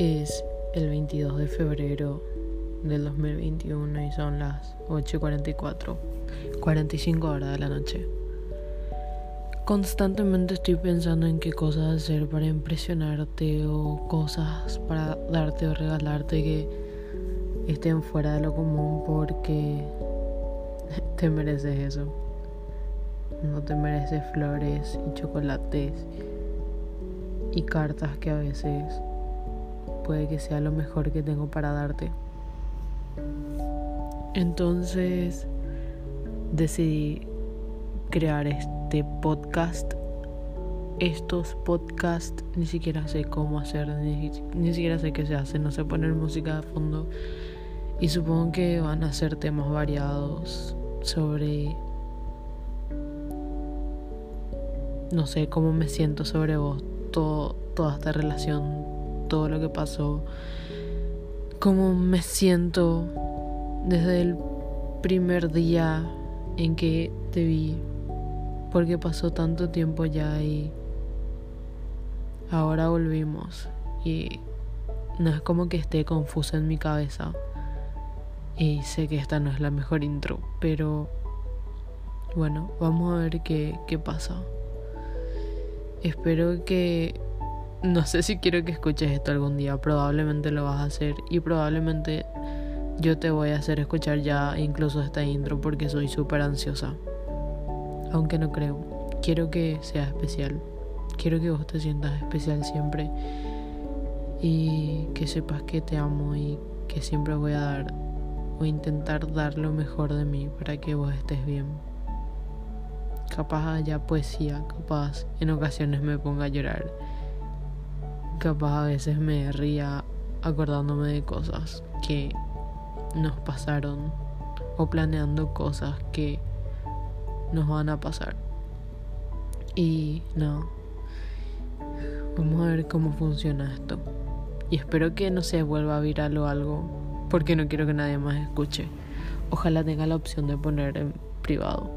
Es el 22 de febrero del 2021 y son las 8.44, 45 horas de la noche. Constantemente estoy pensando en qué cosas hacer para impresionarte o cosas para darte o regalarte que estén fuera de lo común porque te mereces eso. No te mereces flores y chocolates y cartas que a veces puede que sea lo mejor que tengo para darte. Entonces decidí crear este podcast. Estos podcasts ni siquiera sé cómo hacer, ni, ni, siquiera sé qué se hace, no sé poner música de fondo. Y supongo que van a ser temas variados sobre, no sé, cómo me siento sobre vos, todo, toda esta relación, todo lo que pasó, cómo me siento desde el primer día en que te vi, porque pasó tanto tiempo ya y ahora volvimos y no es como que esté confusa en mi cabeza y sé que esta no es la mejor intro, pero bueno, vamos a ver qué, qué pasa. Espero que no sé si quiero que escuches esto algún día, probablemente lo vas a hacer y probablemente yo te voy a hacer escuchar ya incluso esta intro porque soy súper ansiosa. Aunque no creo, quiero que sea especial, quiero que vos te sientas especial siempre y que sepas que te amo y que siempre voy a dar o intentar dar lo mejor de mí para que vos estés bien. Capaz haya poesía, capaz en ocasiones me ponga a llorar capaz a veces me ría acordándome de cosas que nos pasaron o planeando cosas que nos van a pasar. Y no, vamos a ver cómo funciona esto. Y espero que no se vuelva viral o algo, porque no quiero que nadie más escuche. Ojalá tenga la opción de poner en privado.